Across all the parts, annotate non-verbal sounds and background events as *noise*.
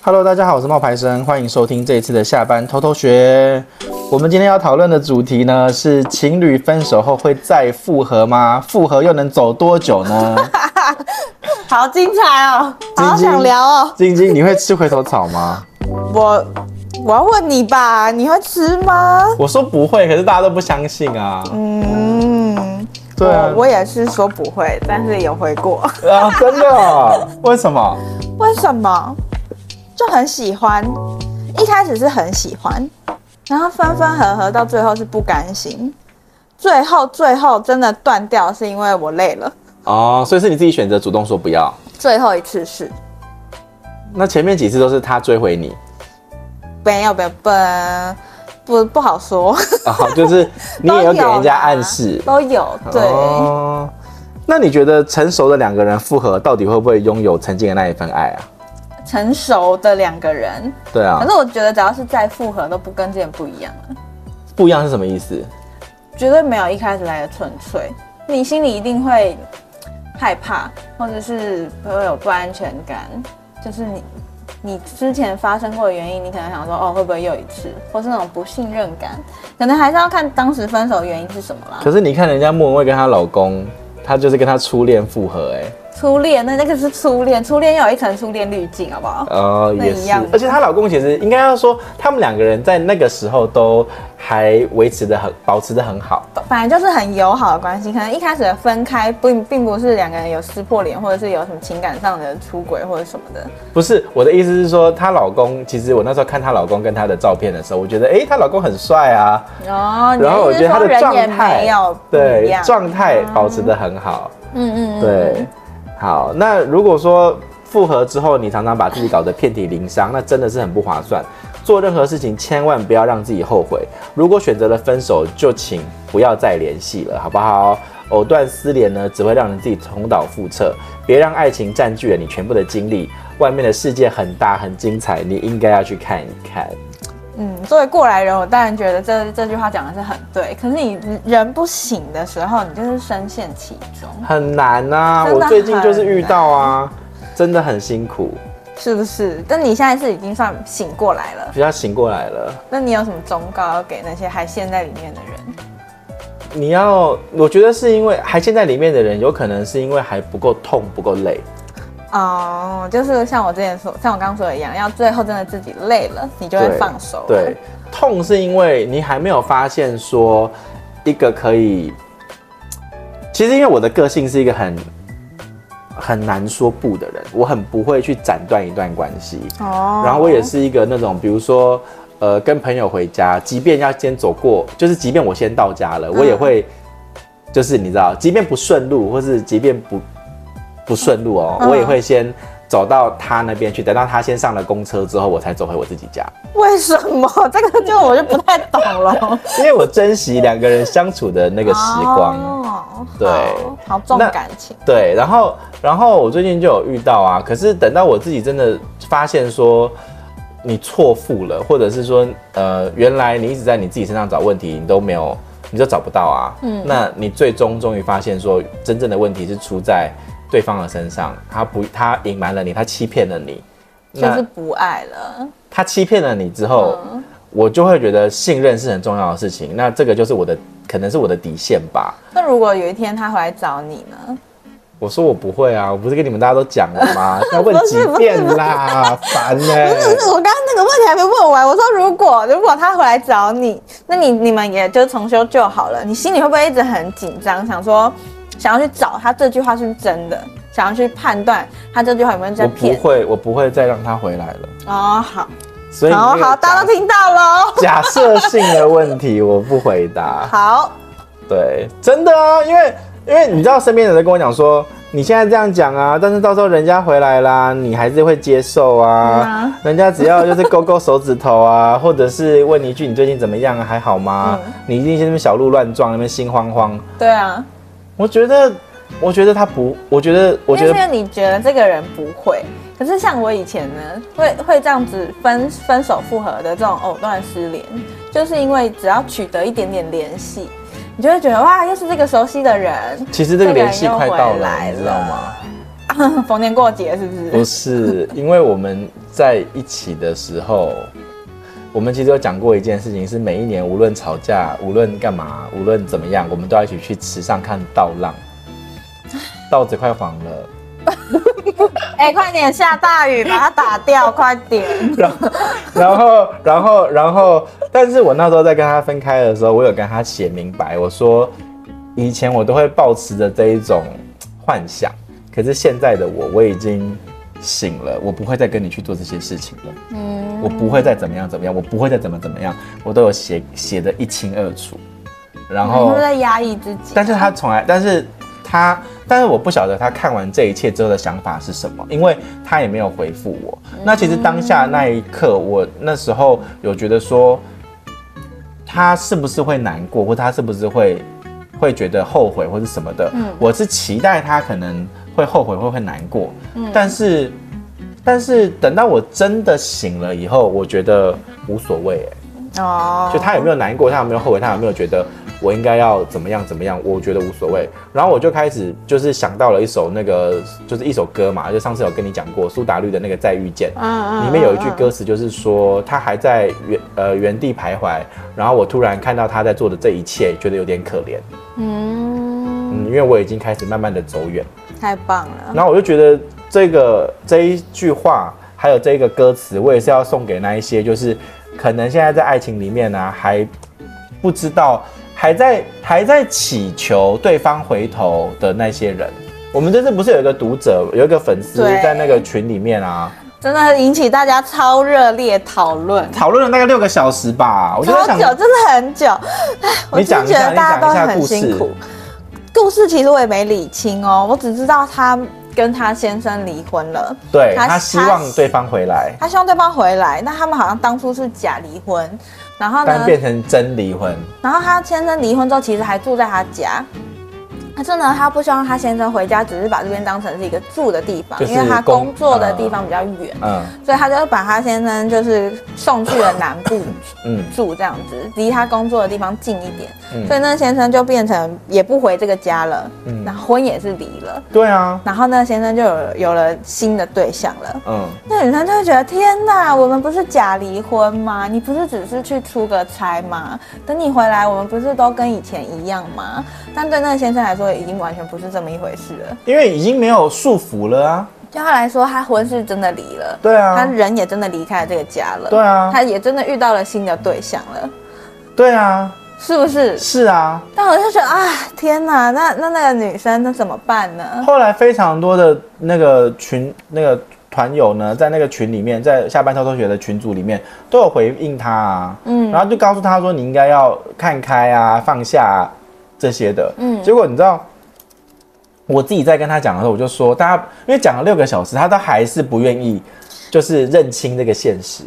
Hello，大家好，我是冒牌生，欢迎收听这一次的下班偷偷学。我们今天要讨论的主题呢是情侣分手后会再复合吗？复合又能走多久呢？*laughs* 好精彩哦，好想聊哦。晶晶，你会吃回头草吗？我我要问你吧，你会吃吗？我说不会，可是大家都不相信啊。嗯，对啊，我也是说不会，但是有回过啊，真的？为什么？为什么？就很喜欢，一开始是很喜欢，然后分分合合到最后是不甘心，最后最后真的断掉是因为我累了。哦，所以是你自己选择主动说不要。最后一次是。那前面几次都是他追回你？没有没有不不不好说。哦，就是 *laughs* 你也有给人家暗示。都有对。哦。那你觉得成熟的两个人复合，到底会不会拥有曾经的那一份爱啊？成熟的两个人，对啊，可是我觉得只要是再复合，都不跟之前不一样了。不一样是什么意思？绝对没有一开始来的纯粹，你心里一定会害怕，或者是会有不安全感。就是你，你之前发生过的原因，你可能想说，哦，会不会又一次，或是那种不信任感，可能还是要看当时分手的原因是什么啦。可是你看人家莫文蔚跟她老公，她就是跟她初恋复合，欸，哎。初恋，那那个是初恋，初恋要有一层初恋滤镜，好不好？哦，也是。而且她老公其实应该要说，他们两个人在那个时候都还维持的很，保持的很好。反正就是很友好的关系，可能一开始的分开并并不是两个人有撕破脸，或者是有什么情感上的出轨或者什么的。不是，我的意思是说，她老公其实我那时候看她老公跟她的照片的时候，我觉得哎，她老公很帅啊。哦。然后我觉得他的状态，对，状态保持的很好。嗯嗯。对。好，那如果说复合之后，你常常把自己搞得遍体鳞伤，那真的是很不划算。做任何事情千万不要让自己后悔。如果选择了分手，就请不要再联系了，好不好？藕断丝连呢，只会让你自己重蹈覆辙。别让爱情占据了你全部的精力。外面的世界很大很精彩，你应该要去看一看。嗯，作为过来人，我当然觉得这这句话讲的是很对。可是你人不醒的时候，你就是深陷其中，很难啊。我最近就是遇到啊，真的很辛苦，是不是？但你现在是已经算醒过来了，比较醒过来了。那你有什么忠告要给那些还陷在里面的人？你要，我觉得是因为还陷在里面的人，有可能是因为还不够痛，不够累。哦，oh, 就是像我之前说，像我刚刚说的一样，要最后真的自己累了，你就会放手。对，痛是因为你还没有发现说一个可以。其实因为我的个性是一个很很难说不的人，我很不会去斩断一段关系。哦。Oh. 然后我也是一个那种，比如说呃，跟朋友回家，即便要先走过，就是即便我先到家了，我也会，嗯、就是你知道，即便不顺路，或是即便不。不顺路哦，我也会先走到他那边去，等到他先上了公车之后，我才走回我自己家。为什么？*laughs* 这个就我就不太懂了。*laughs* 因为我珍惜两个人相处的那个时光。哦，对，好重感情。对，然后，然后我最近就有遇到啊，可是等到我自己真的发现说你错付了，或者是说呃，原来你一直在你自己身上找问题，你都没有，你就找不到啊。嗯，那你最终终于发现说，真正的问题是出在。对方的身上，他不，他隐瞒了你，他欺骗了你，就是不爱了。他欺骗了你之后，嗯、我就会觉得信任是很重要的事情。那这个就是我的，可能是我的底线吧。那如果有一天他回来找你呢？我说我不会啊，我不是跟你们大家都讲了吗？*laughs* 要问几遍啦，烦呢、欸。不是不是，我刚刚那个问题还没问完。我说如果如果他回来找你，那你你们也就重修就好了。你心里会不会一直很紧张，想说？想要去找他这句话是不是真的？想要去判断他这句话有没有在骗？我不会，我不会再让他回来了。哦，好，所以好好，大家都听到了。*laughs* 假设性的问题我不回答。*laughs* 好，对，真的啊，因为因为你知道，身边人在跟我讲说，你现在这样讲啊，但是到时候人家回来啦，你还是会接受啊。嗯啊人家只要就是勾勾手指头啊，*laughs* 或者是问你一句你最近怎么样啊，还好吗？嗯、你一定在那边小鹿乱撞，那边心慌慌。对啊。我觉得，我觉得他不，我觉得，我觉得，因为你觉得这个人不会，可是像我以前呢，会会这样子分分手复合的这种藕断丝连，就是因为只要取得一点点联系，你就会觉得哇，又是这个熟悉的人。其实这个联系快到来了，你知道吗？啊，*laughs* 逢年过节是不是？不是，因为我们在一起的时候，我们其实有讲过一件事情，是每一年无论吵架，无论干嘛，无论怎么样，我们都要一起去池上看稻浪。稻子快黄了，哎、欸，快点下大雨，把它打掉，快点。然后，然后，然后，然后，但是我那时候在跟他分开的时候，我有跟他写明白，我说以前我都会抱持着这一种幻想，可是现在的我，我已经醒了，我不会再跟你去做这些事情了。嗯，我不会再怎么样怎么样，我不会再怎么怎么样，我都有写写的一清二楚。然后，在压抑自己，但是他从来，但是。他，但是我不晓得他看完这一切之后的想法是什么，因为他也没有回复我。那其实当下那一刻，我那时候有觉得说，他是不是会难过，或他是不是会会觉得后悔，或是什么的？嗯，我是期待他可能会后悔，会会难过。嗯，但是，但是等到我真的醒了以后，我觉得无所谓。哎，哦，就他有没有难过，他有没有后悔，他有没有觉得？我应该要怎么样怎么样？我觉得无所谓。然后我就开始就是想到了一首那个，就是一首歌嘛，就上次有跟你讲过苏打绿的那个《再遇见》，里面有一句歌词就是说他还在原呃原地徘徊，然后我突然看到他在做的这一切，觉得有点可怜。嗯嗯，因为我已经开始慢慢的走远。太棒了。然后我就觉得这个这一句话，还有这一个歌词，我也是要送给那一些就是可能现在在爱情里面呢、啊，还不知道。还在还在祈求对方回头的那些人，我们这次不是有一个读者，有一个粉丝在那个群里面啊，真的引起大家超热烈讨论，讨论了大概六个小时吧，我觉得超久，真的很久。哎，我真觉得大家都很辛苦。故事其实我也没理清哦，我只知道他跟他先生离婚了，对，他希望对方回来，他希望对方回来，那他们好像当初是假离婚。然后呢，但变成真离婚。然后他先生离婚之后，其实还住在他家。可是呢，他不希望他先生回家，只是把这边当成是一个住的地方，因为他工作的地方比较远，嗯，所以他就把他先生就是送去了南部，嗯，住这样子，离他工作的地方近一点，嗯，所以那先生就变成也不回这个家了，嗯，然后婚也是离了，对啊，然后那先生就有有了新的对象了，嗯，那女生就会觉得天哪，我们不是假离婚吗？你不是只是去出个差吗？等你回来，我们不是都跟以前一样吗？但对那个先生来说，已经完全不是这么一回事了，因为已经没有束缚了啊。对他来说，他婚是真的离了，对啊，他人也真的离开了这个家了，对啊，他也真的遇到了新的对象了，对啊，是不是？是啊。但我就觉得啊，天哪，那那那个女生那怎么办呢？后来非常多的那个群那个团友呢，在那个群里面，在下班偷偷学的群组里面，都有回应他啊，嗯，然后就告诉他说，你应该要看开啊，放下啊。这些的，嗯，结果你知道，我自己在跟他讲的时候，我就说，大家因为讲了六个小时，他都还是不愿意，就是认清这个现实。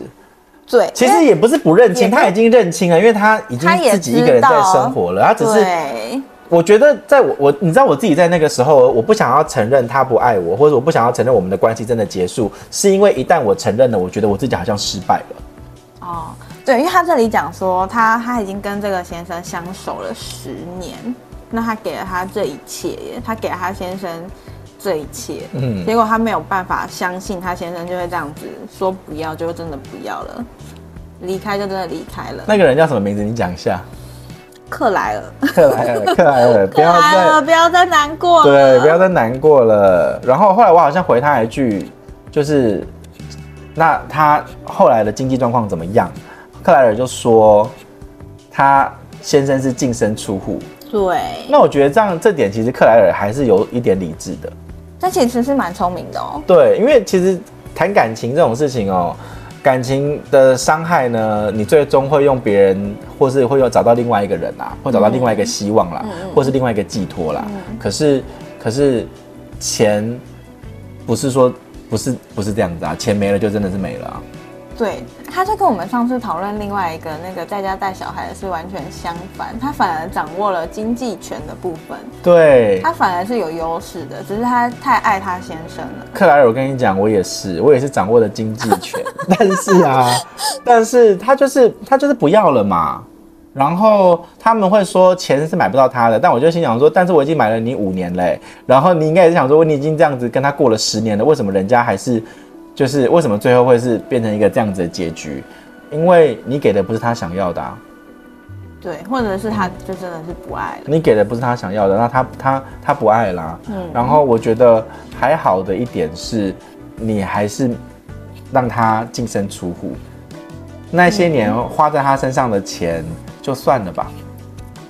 对，其实也不是不认清，他已经认清了，因为他已经自己一个人在生活了。他只是，我觉得在我我，你知道我自己在那个时候，我不想要承认他不爱我，或者我不想要承认我们的关系真的结束，是因为一旦我承认了，我觉得我自己好像失败了。哦。对，因为他这里讲说他他已经跟这个先生相守了十年，那他给了他这一切耶，他给了他先生这一切，嗯，结果他没有办法相信他先生就会这样子说不要就真的不要了，离开就真的离开了。那个人叫什么名字？你讲一下。克莱尔。克莱尔，克莱尔，*laughs* 不要再不要再难过了。对，不要再难过了。然后后来我好像回他一句，就是那他后来的经济状况怎么样？克莱尔就说，他先生是净身出户。对，那我觉得这样这点其实克莱尔还是有一点理智的。他其实是蛮聪明的哦。对，因为其实谈感情这种事情哦，感情的伤害呢，你最终会用别人，或是会有找到另外一个人啊，会找到另外一个希望啦，嗯、或是另外一个寄托啦。嗯、可是，可是钱不是说不是不是这样子啊，钱没了就真的是没了啊。对，他就跟我们上次讨论另外一个那个在家带小孩的是完全相反，他反而掌握了经济权的部分。对，他反而是有优势的，只是他太爱他先生了。克莱尔，我跟你讲，我也是，我也是掌握了经济权，*laughs* 但是啊，但是他就是他就是不要了嘛。然后他们会说钱是买不到他的，但我就心想说，但是我已经买了你五年嘞，然后你应该也是想说，你已经这样子跟他过了十年了，为什么人家还是，就是为什么最后会是变成一个这样子的结局？因为你给的不是他想要的啊。对，或者是他就真的是不爱了。你给的不是他想要的，那他他他不爱啦。嗯。然后我觉得还好的一点是，你还是让他净身出户，那些年花在他身上的钱就算了吧。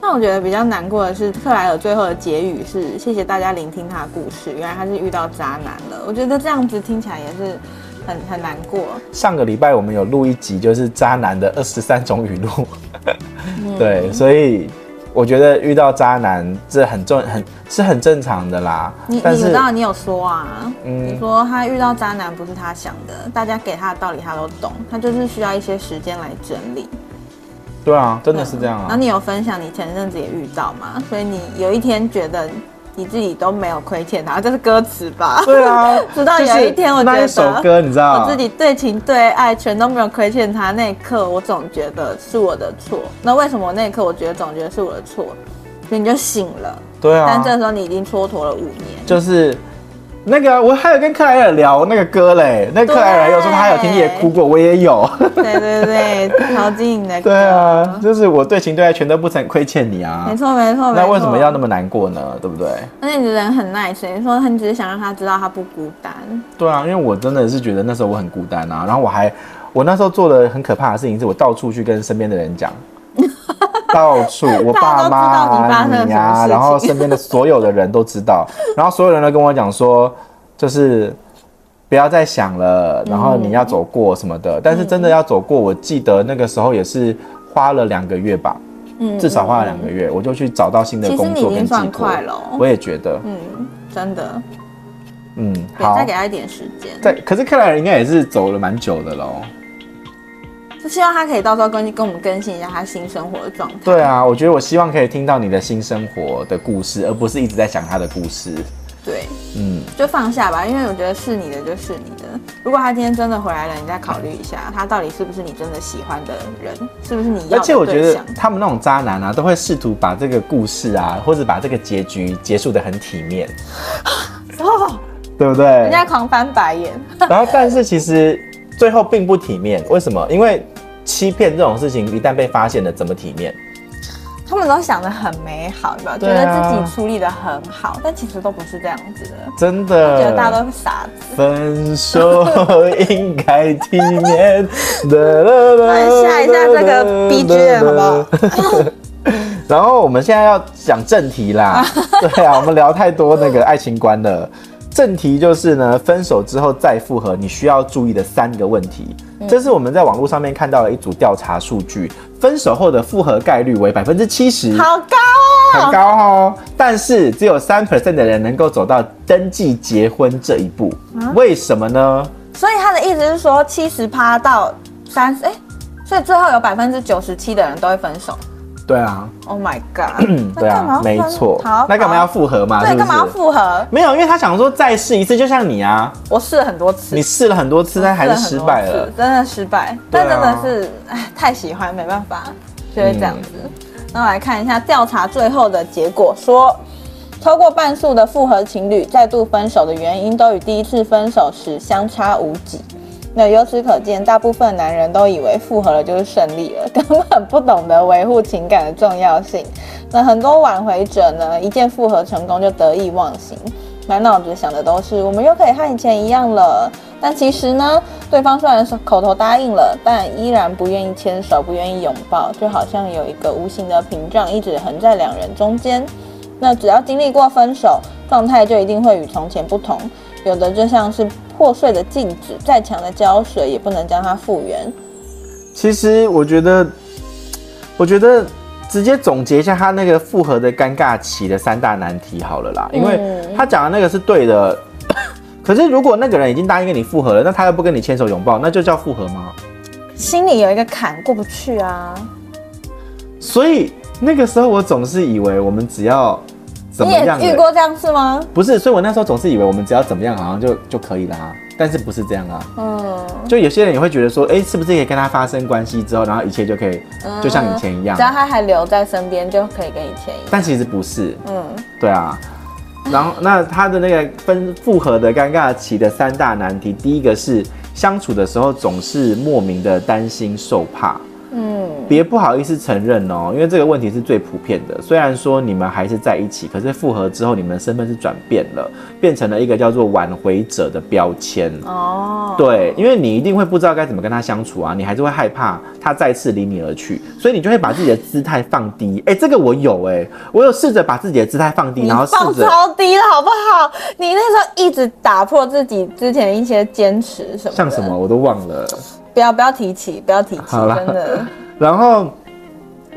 那我觉得比较难过的是，克莱尔最后的结语是谢谢大家聆听他的故事。原来他是遇到渣男了。我觉得这样子听起来也是很很难过。上个礼拜我们有录一集，就是渣男的二十三种语录。对，所以我觉得遇到渣男这很重，很是很正常的啦。你你知道你有说啊，嗯，你说他遇到渣男不是他想的，大家给他的道理他都懂，他就是需要一些时间来整理。对啊，真的是这样啊。然后你有分享你前阵子也遇到嘛？所以你有一天觉得。你自己都没有亏欠他，这是歌词吧？对啊，*laughs* 直到有一天，我觉得首歌，你知道，我自己对情对爱全都没有亏欠他，那一刻我总觉得是我的错。那为什么我那一刻我觉得总觉得是我的错？所以你就醒了。对啊。但这时候你已经蹉跎了五年。就是。那个，我还有跟克莱尔聊那个歌嘞。那克莱尔有说他有听也哭过，我也有。对对对，陶晶莹的歌。对啊，就是我对情对爱全都不曾亏欠你啊。没错没错。那为什么要那么难过呢？对不对？而且你的人很 nice，你说你只是想让他知道他不孤单。对啊，因为我真的是觉得那时候我很孤单啊。然后我还，我那时候做的很可怕的事情是我到处去跟身边的人讲。到处，*laughs* 我爸妈、你呀，然后身边的所有的人都知道，然后所有人都跟我讲说，就是不要再想了，然后你要走过什么的。但是真的要走过，我记得那个时候也是花了两个月吧，嗯，至少花了两个月，我就去找到新的工作跟机会。我也觉得，嗯，真的，嗯，好，再给他一点时间。对，可是克莱尔应该也是走了蛮久的喽。就希望他可以到时候跟跟我们更新一下他新生活的状态。对啊，我觉得我希望可以听到你的新生活的故事，而不是一直在讲他的故事。对，嗯，就放下吧，因为我觉得是你的就是你的。如果他今天真的回来了，你再考虑一下，他到底是不是你真的喜欢的人，是不是你要的对象？而且我觉得他们那种渣男啊，都会试图把这个故事啊，或者把这个结局结束的很体面，*laughs* 哦，对不对？人家狂翻白眼。然后，但是其实最后并不体面，为什么？因为欺骗这种事情一旦被发现了，怎么体面？他们都想的很美好，对吧？觉得自己处理的很好，但其实都不是这样子的。真的，觉得大家都是傻子。分手应该体面。*laughs* 来下一下这个 BGM 好不好？*laughs* 然后我们现在要讲正题啦。*laughs* 对啊，我们聊太多那个爱情观了。正题就是呢，分手之后再复合，你需要注意的三个问题。嗯、这是我们在网络上面看到了一组调查数据，分手后的复合概率为百分之七十，好高哦，很高哦。但是只有三 percent 的人能够走到登记结婚这一步，啊、为什么呢？所以他的意思是说，七十趴到三十，哎，所以最后有百分之九十七的人都会分手。对啊，Oh my god！*clears throat* 对啊，没错。好，那干嘛要复合嘛？对，干嘛要复合？没有，因为他想说再试一次，就像你啊，我试了很多次，你试了很多次，但还是失败了，真的失败。但真的是，哎，太喜欢，没办法，就会这样子。那我来看一下调查最后的结果，说超过半数的复合情侣再度分手的原因，都与第一次分手时相差无几。那由此可见，大部分男人都以为复合了就是胜利了，*laughs* 根本不懂得维护情感的重要性。那很多挽回者呢，一见复合成功就得意忘形，满脑子想的都是我们又可以和以前一样了。但其实呢，对方虽然是口头答应了，但依然不愿意牵手，不愿意拥抱，就好像有一个无形的屏障一直横在两人中间。那只要经历过分手，状态就一定会与从前不同。有的就像是破碎的镜子，再强的胶水也不能将它复原。其实我觉得，我觉得直接总结一下他那个复合的尴尬期的三大难题好了啦，因为他讲的那个是对的。*coughs* 可是如果那个人已经答应跟你复合了，那他又不跟你牵手拥抱，那就叫复合吗？心里有一个坎过不去啊。所以那个时候我总是以为我们只要。怎么样？你也遇过这样是吗？不是，所以我那时候总是以为我们只要怎么样，好像就就可以啦。但是不是这样啊？嗯，就有些人也会觉得说，哎、欸，是不是可以跟他发生关系之后，然后一切就可以，就像以前一样，只要他还留在身边，就可以跟以前一样。但其实不是，嗯，对啊。然后那他的那个分复合的尴尬期的三大难题，第一个是相处的时候总是莫名的担心受怕。嗯，别不好意思承认哦，因为这个问题是最普遍的。虽然说你们还是在一起，可是复合之后，你们的身份是转变了，变成了一个叫做挽回者的标签。哦，对，因为你一定会不知道该怎么跟他相处啊，你还是会害怕他再次离你而去，所以你就会把自己的姿态放低。哎，这个我有哎，我有试着把自己的姿态放低，然后放超低了，好不好？你那时候一直打破自己之前一些坚持什么，像什么我都忘了。不要不要提起，不要提起，真的。*laughs* 然后，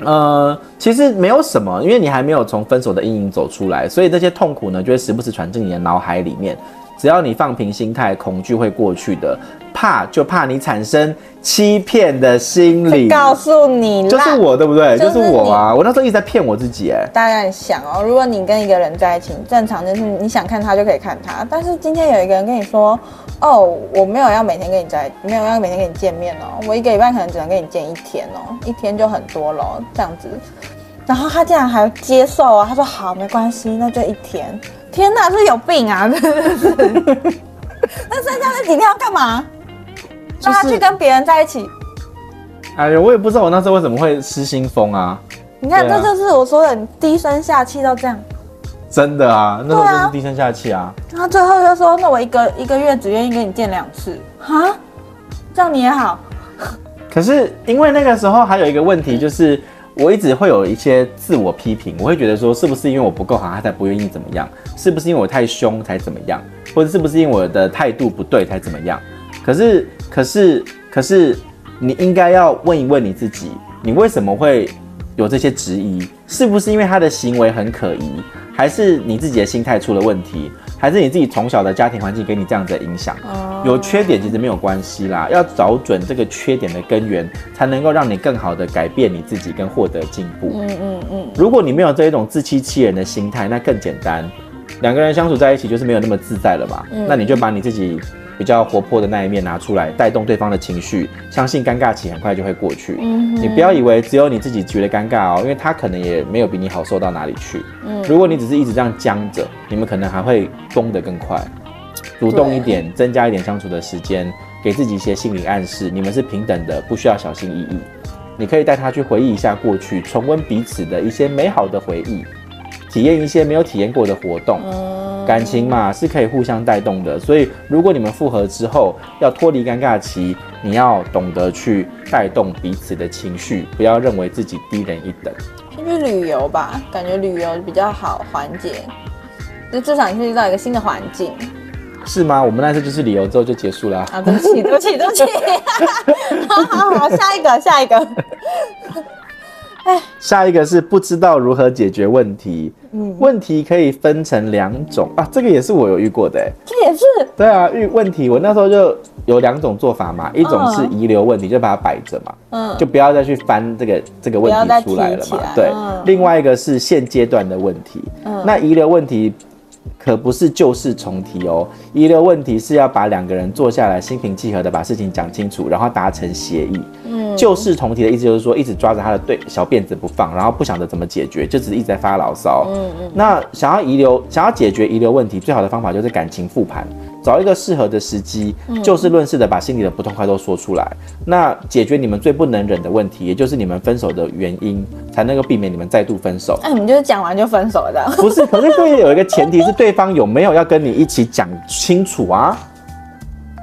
呃，其实没有什么，因为你还没有从分手的阴影走出来，所以这些痛苦呢，就会时不时传进你的脑海里面。只要你放平心态，恐惧会过去的。怕就怕你产生欺骗的心理。告诉你，就是我，对不对？就是我啊！我那时候一直在骗我自己，哎。大家想哦，如果你跟一个人在一起，正常就是你想看他就可以看他。但是今天有一个人跟你说，哦，我没有要每天跟你在，没有要每天跟你见面哦，我一个礼拜可能只能跟你见一天哦，一天就很多了，这样子。然后他竟然还接受啊，他说好，没关系，那就一天。天哪，是有病啊！真的是。那剩下那几天要干嘛？让他去跟别人在一起。哎呀，我也不知道我那时候为什么会失心疯啊！你看，这就是我说的低声下气到这样。真的啊，那时候就是低声下气啊。然后最后就说：“那我一个一个月只愿意跟你见两次。”哈，这样你也好。*laughs* 可是因为那个时候还有一个问题，就是我一直会有一些自我批评，我会觉得说，是不是因为我不够好，他才不愿意怎么样？是不是因为我太凶才怎么样？或者是不是因为我的态度不对才怎么样？可是，可是，可是，你应该要问一问你自己，你为什么会有这些质疑？是不是因为他的行为很可疑，还是你自己的心态出了问题，还是你自己从小的家庭环境给你这样子的影响？有缺点其实没有关系啦，要找准这个缺点的根源，才能够让你更好的改变你自己跟获得进步。嗯嗯嗯。如果你没有这一种自欺欺人的心态，那更简单，两个人相处在一起就是没有那么自在了嘛。那你就把你自己。比较活泼的那一面拿出来，带动对方的情绪，相信尴尬期很快就会过去。嗯，你不要以为只有你自己觉得尴尬哦，因为他可能也没有比你好受到哪里去。嗯，如果你只是一直这样僵着，你们可能还会崩得更快。主动一点，增加一点相处的时间，给自己一些心理暗示，你们是平等的，不需要小心翼翼。你可以带他去回忆一下过去，重温彼此的一些美好的回忆，体验一些没有体验过的活动。嗯感情嘛，是可以互相带动的，所以如果你们复合之后要脱离尴尬期，你要懂得去带动彼此的情绪，不要认为自己低人一等。先去旅游吧，感觉旅游比较好缓解，就至少你去到一个新的环境。是吗？我们那次就是旅游之后就结束了啊。啊，对不起，对不起，对不起。*laughs* 好好好，下一个，下一个。下一个是不知道如何解决问题。嗯，问题可以分成两种啊，这个也是我有遇过的。这也是。对啊，遇问题我那时候就有两种做法嘛，一种是遗留问题，就把它摆着嘛，嗯，就不要再去翻这个这个问题出来了嘛。对，另外一个是现阶段的问题。嗯，那遗留问题可不是旧事重提哦，遗留问题是要把两个人坐下来心平气和的把事情讲清楚，然后达成协议。旧事重提的意思就是说，一直抓着他的对小辫子不放，然后不想着怎么解决，就只是一直在发牢骚。嗯嗯。那想要遗留，想要解决遗留问题，最好的方法就是感情复盘，找一个适合的时机，就事论事的把心里的不痛快都说出来。那解决你们最不能忍的问题，也就是你们分手的原因，才能够避免你们再度分手。那你们就是讲完就分手了的？不是，可是这有一个前提是对方有没有要跟你一起讲清楚啊？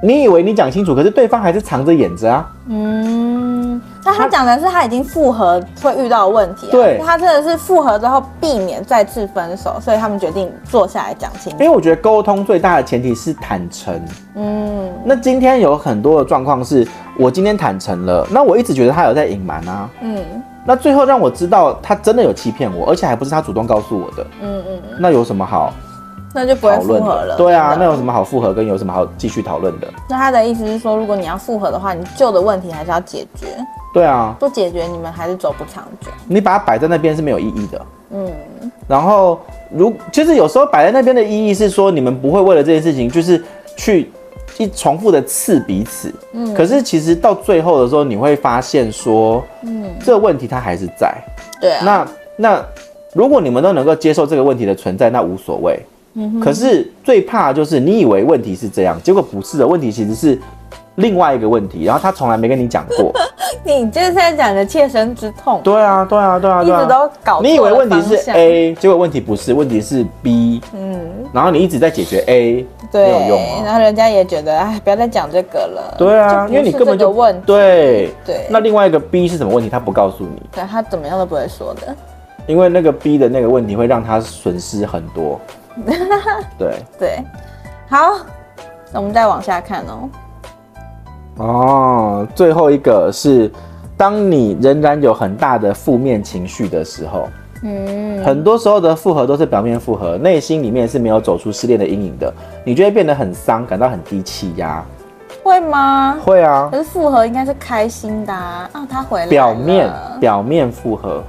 你以为你讲清楚，可是对方还是藏着掖着啊？嗯，那他讲的是他已经复合会遇到的问题啊。对，他真的是复合之后避免再次分手，所以他们决定坐下来讲清楚。因为我觉得沟通最大的前提是坦诚。嗯，那今天有很多的状况是我今天坦诚了，那我一直觉得他有在隐瞒啊。嗯，那最后让我知道他真的有欺骗我，而且还不是他主动告诉我的。嗯嗯，那有什么好？那就不会复合了。对啊，那有什么好复合，跟有什么好继续讨论的？那他的意思是说，如果你要复合的话，你旧的问题还是要解决。对啊，不解决你们还是走不长久。你把它摆在那边是没有意义的。嗯。然后，如其实有时候摆在那边的意义是说，你们不会为了这件事情，就是去一重复的刺彼此。嗯，可是其实到最后的时候，你会发现说，嗯，这个问题它还是在。对啊。那那如果你们都能够接受这个问题的存在，那无所谓。嗯。可是最怕就是你以为问题是这样，结果不是的，问题其实是另外一个问题，然后他从来没跟你讲过。*laughs* 你就是在讲的切身之痛。对啊，对啊，对啊，对啊，一直都搞。你以为问题是 A，结果问题不是，问题是 B。嗯。然后你一直在解决 A，对，没有用啊。然后人家也觉得，哎，不要再讲这个了。对啊，因为你根本就问。对对。那另外一个 B 是什么问题？他不告诉你。对，他怎么样都不会说的。因为那个 B 的那个问题会让他损失很多。*laughs* 对对。好，那我们再往下看哦。哦，最后一个是，当你仍然有很大的负面情绪的时候，嗯，很多时候的复合都是表面复合，内心里面是没有走出失恋的阴影的，你就会变得很丧，感到很低气压，会吗？会啊。可是复合应该是开心的啊，啊他回来了。表面表面复合，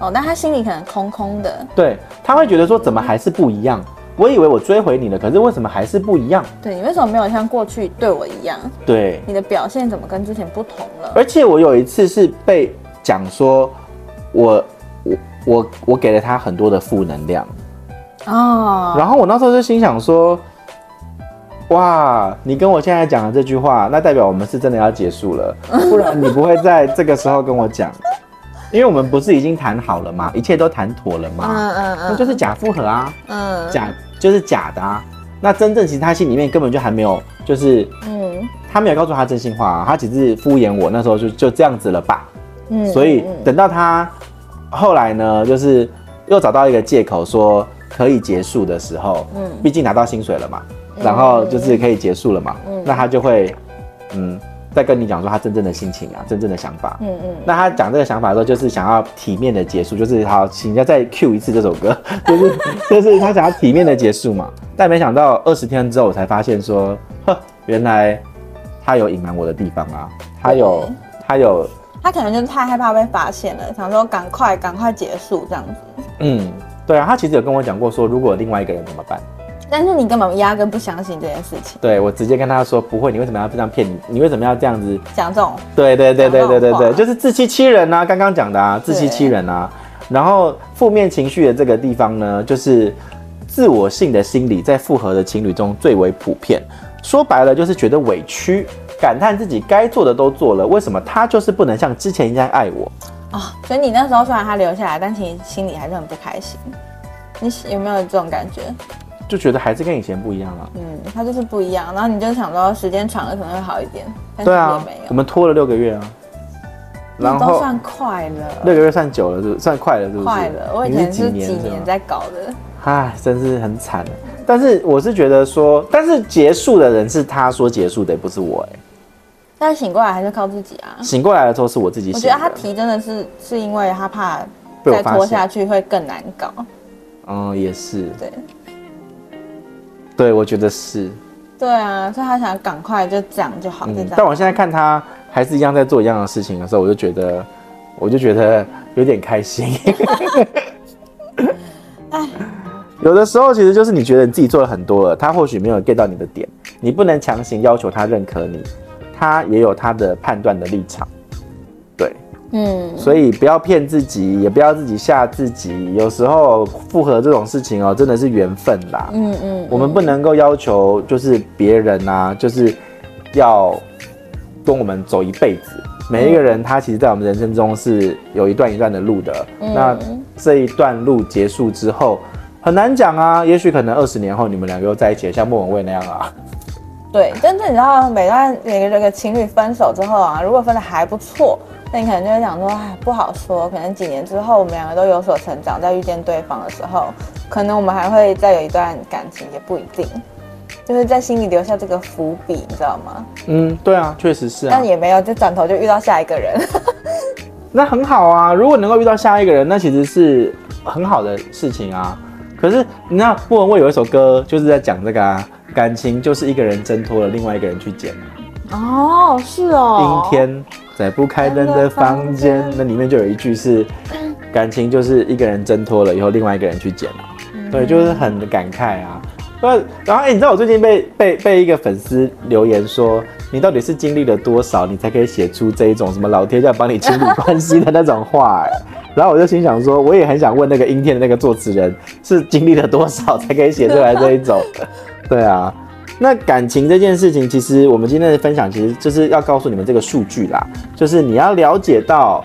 哦，但他心里可能空空的。对，他会觉得说，怎么还是不一样？嗯我以为我追回你了，可是为什么还是不一样？对，你为什么没有像过去对我一样？对，你的表现怎么跟之前不同了？而且我有一次是被讲说我，我我我我给了他很多的负能量哦，然后我那时候就心想说，哇，你跟我现在讲的这句话，那代表我们是真的要结束了，不然你不会在这个时候跟我讲。因为我们不是已经谈好了吗？一切都谈妥了吗？嗯嗯嗯，那就是假复合啊，嗯，假就是假的啊。那真正其实他心里面根本就还没有，就是嗯，他没有告诉他真心话啊，他只是敷衍我。那时候就就这样子了吧，嗯，所以等到他后来呢，就是又找到一个借口说可以结束的时候，嗯，毕竟拿到薪水了嘛，然后就是可以结束了嘛，嗯，那他就会嗯。在跟你讲说他真正的心情啊，真正的想法。嗯嗯。那他讲这个想法的时候，就是想要体面的结束，就是好，请人家再 cue 一次这首歌，*laughs* 就是就是他想要体面的结束嘛。但没想到二十天之后，我才发现说，呵，原来他有隐瞒我的地方啊，他有他有，他可能就是太害怕被发现了，想说赶快赶快结束这样子。嗯，对啊，他其实有跟我讲过说，如果另外一个人怎么办？但是你根本压根不相信这件事情。对，我直接跟他说不会，你为什么要这样骗你？你为什么要这样子讲这种？对对对对对对对，就是自欺欺人啊！刚刚讲的啊，自欺欺人啊。然后负面情绪的这个地方呢，就是自我性的心理在复合的情侣中最为普遍。说白了就是觉得委屈，感叹自己该做的都做了，为什么他就是不能像之前一样爱我啊？所以你那时候虽然他留下来，但其实心里还是很不开心。你有没有这种感觉？就觉得还是跟以前不一样了。嗯，他就是不一样，然后你就想说时间长了可能会好一点。对啊，我们拖了六个月啊，然后都算快了。六个月算久了，是？算快了，是不是？快了，我以前是几年在搞的。唉，真是很惨。但是我是觉得说，但是结束的人是他说结束的，也不是我哎。但醒过来还是靠自己啊。醒过来的时候是我自己。我觉得他提真的是是因为他怕再拖下去会更难搞。嗯，也是。对。对，我觉得是。对啊，所以他想赶快就这样就好。嗯，但我现在看他还是一样在做一样的事情的时候，我就觉得，我就觉得有点开心。*laughs* 唉，有的时候其实就是你觉得你自己做了很多了，他或许没有 get 到你的点，你不能强行要求他认可你，他也有他的判断的立场。对。嗯，所以不要骗自己，也不要自己吓自己。有时候复合这种事情哦，真的是缘分啦。嗯嗯，嗯，我们不能够要求就是别人啊，就是要跟我们走一辈子。每一个人他其实，在我们人生中是有一段一段的路的。嗯，那这一段路结束之后，很难讲啊。也许可能二十年后，你们两个又在一起，像莫文蔚那样啊。对，真的，你知道，每段每个这个情侣分手之后啊，如果分的还不错。那你可能就会想说，哎，不好说，可能几年之后我们两个都有所成长，在遇见对方的时候，可能我们还会再有一段感情，也不一定，就是在心里留下这个伏笔，你知道吗？嗯，对啊，确实是啊。但也没有，就转头就遇到下一个人，*laughs* 那很好啊。如果能够遇到下一个人，那其实是很好的事情啊。可是你知道，莫文蔚有一首歌就是在讲这个啊，感情就是一个人挣脱了另外一个人去捡。哦，是哦。阴天。在不开灯的房间，那里面就有一句是，感情就是一个人挣脱了以后，另外一个人去捡了。对，就是很感慨啊。那，然后哎、欸，你知道我最近被被被一个粉丝留言说，你到底是经历了多少，你才可以写出这一种什么老天在帮你清理关系的那种话？哎，*laughs* 然后我就心想说，我也很想问那个阴天的那个作词人，是经历了多少才可以写出来这一种？对啊，那感情这件事情，其实我们今天的分享，其实就是要告诉你们这个数据啦，就是你要了解到。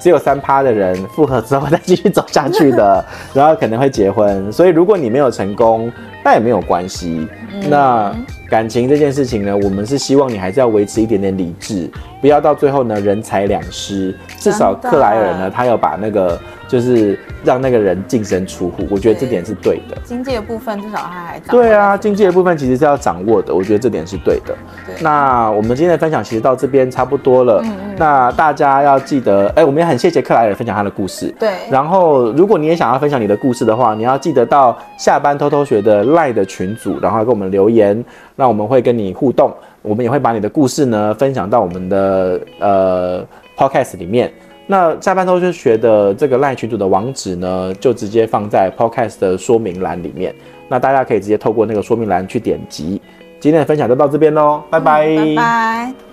只有三趴的人复合之后再继续走下去的，*laughs* 然后可能会结婚。所以如果你没有成功，那也没有关系。那感情这件事情呢，我们是希望你还是要维持一点点理智，不要到最后呢人财两失。至少克莱尔呢，他要把那个。就是让那个人净身出户，我觉得这点是对的。经济的部分至少他还掌握。对啊，经济的部分其实是要掌握的，我觉得这点是对的。对。那我们今天的分享其实到这边差不多了。嗯嗯。那大家要记得，哎、欸，我们也很谢谢克莱尔分享他的故事。对。然后，如果你也想要分享你的故事的话，你要记得到下班偷偷学的 LINE 的群组，然后给我们留言，那我们会跟你互动，我们也会把你的故事呢分享到我们的呃 Podcast 里面。那下班偷偷学的这个 LINE 群组的网址呢，就直接放在 Podcast 的说明栏里面。那大家可以直接透过那个说明栏去点击。今天的分享就到这边喽，拜拜。拜拜。